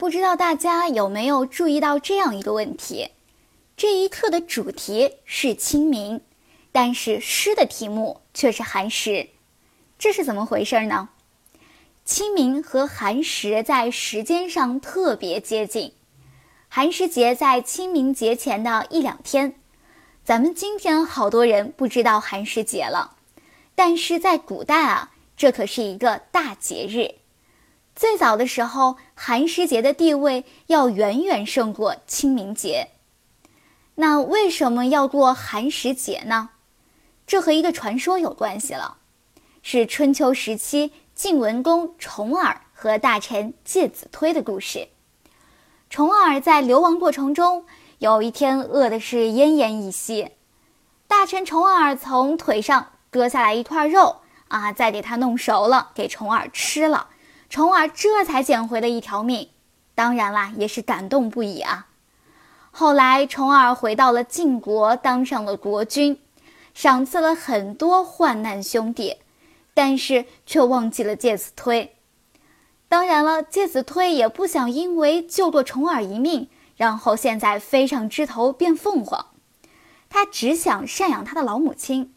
不知道大家有没有注意到这样一个问题？这一课的主题是清明，但是诗的题目却是寒食，这是怎么回事呢？清明和寒食在时间上特别接近，寒食节在清明节前的一两天。咱们今天好多人不知道寒食节了，但是在古代啊，这可是一个大节日。最早的时候，寒食节的地位要远远胜过清明节。那为什么要过寒食节呢？这和一个传说有关系了，是春秋时期晋文公重耳和大臣介子推的故事。重耳在流亡过程中，有一天饿的是奄奄一息，大臣重耳从腿上割下来一块肉啊，再给他弄熟了，给重耳吃了。重耳这才捡回了一条命，当然啦，也是感动不已啊。后来，重耳回到了晋国，当上了国君，赏赐了很多患难兄弟，但是却忘记了介子推。当然了，介子推也不想因为救过重耳一命，然后现在飞上枝头变凤凰，他只想赡养他的老母亲，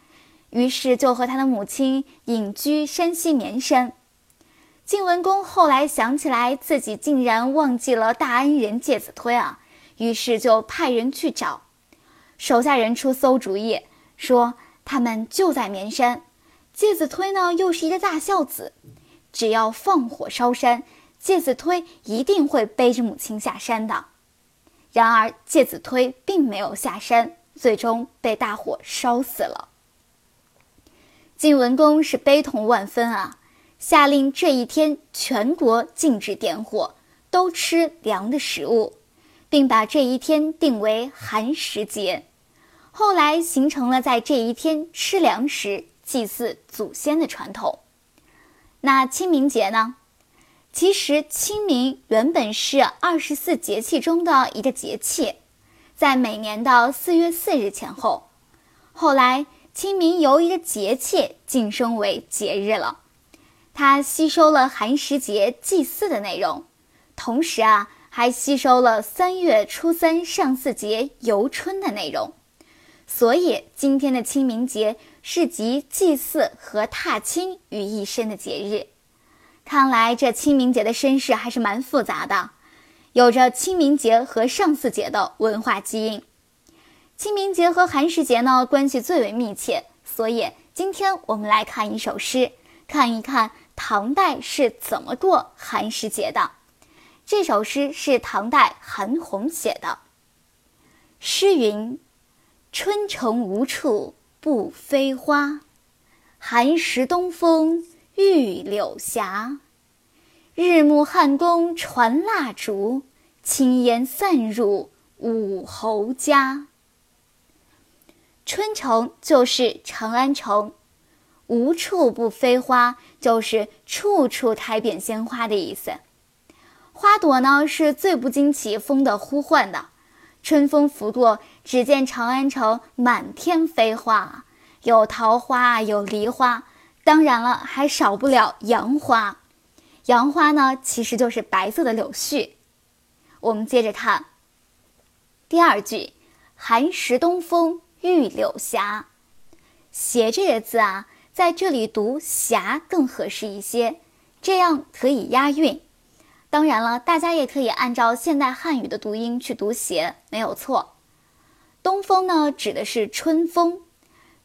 于是就和他的母亲隐居山西绵山。晋文公后来想起来，自己竟然忘记了大恩人介子推啊，于是就派人去找。手下人出馊主意，说他们就在绵山，介子推呢又是一个大孝子，只要放火烧山，介子推一定会背着母亲下山的。然而介子推并没有下山，最终被大火烧死了。晋文公是悲痛万分啊。下令这一天全国禁止点火，都吃凉的食物，并把这一天定为寒食节。后来形成了在这一天吃粮食、祭祀祖先的传统。那清明节呢？其实清明原本是二十四节气中的一个节气，在每年的四月四日前后。后来清明由一个节气晋升为节日了。它吸收了寒食节祭祀的内容，同时啊，还吸收了三月初三上巳节游春的内容，所以今天的清明节是集祭祀和踏青于一身的节日。看来这清明节的身世还是蛮复杂的，有着清明节和上巳节的文化基因。清明节和寒食节呢关系最为密切，所以今天我们来看一首诗，看一看。唐代是怎么过寒食节的？这首诗是唐代韩翃写的。诗云：“春城无处不飞花，寒食东风御柳斜。日暮汉宫传蜡烛，轻烟散入五侯家。”春城就是长安城。无处不飞花，就是处处开遍鲜花的意思。花朵呢，是最不经起风的呼唤的。春风拂过，只见长安城满天飞花，有桃花，有梨花，当然了，还少不了杨花。杨花呢，其实就是白色的柳絮。我们接着看第二句：“寒食东风御柳斜。”斜这个字啊。在这里读“霞”更合适一些，这样可以押韵。当然了，大家也可以按照现代汉语的读音去读“斜”，没有错。东风呢，指的是春风。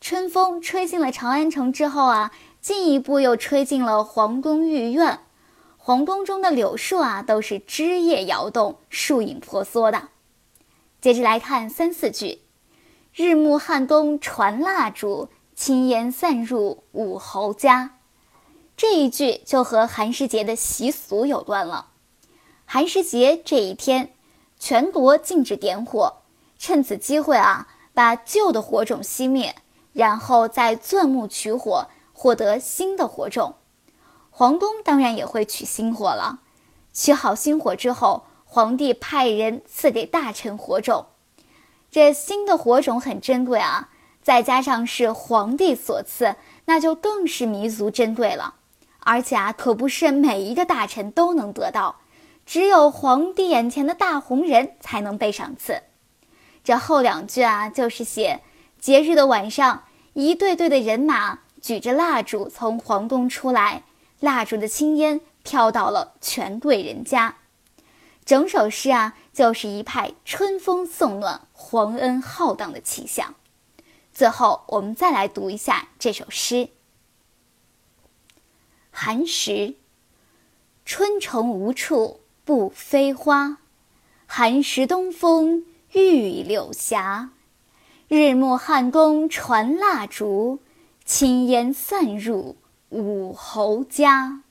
春风吹进了长安城之后啊，进一步又吹进了皇宫御苑。皇宫中的柳树啊，都是枝叶摇动，树影婆娑的。接着来看三四句：“日暮汉宫传蜡烛。”轻烟散入五侯家，这一句就和寒食节的习俗有关了。寒食节这一天，全国禁止点火，趁此机会啊，把旧的火种熄灭，然后再钻木取火，获得新的火种。皇宫当然也会取新火了。取好新火之后，皇帝派人赐给大臣火种。这新的火种很珍贵啊。再加上是皇帝所赐，那就更是弥足珍贵了。而且啊，可不是每一个大臣都能得到，只有皇帝眼前的大红人才能被赏赐。这后两句啊，就是写节日的晚上，一队队的人马举着蜡烛从皇宫出来，蜡烛的青烟飘到了全队人家。整首诗啊，就是一派春风送暖、皇恩浩荡的气象。最后，我们再来读一下这首诗：寒食。春虫无处不飞花，寒食东风御柳斜。日暮汉宫传蜡烛，轻烟散入武侯家。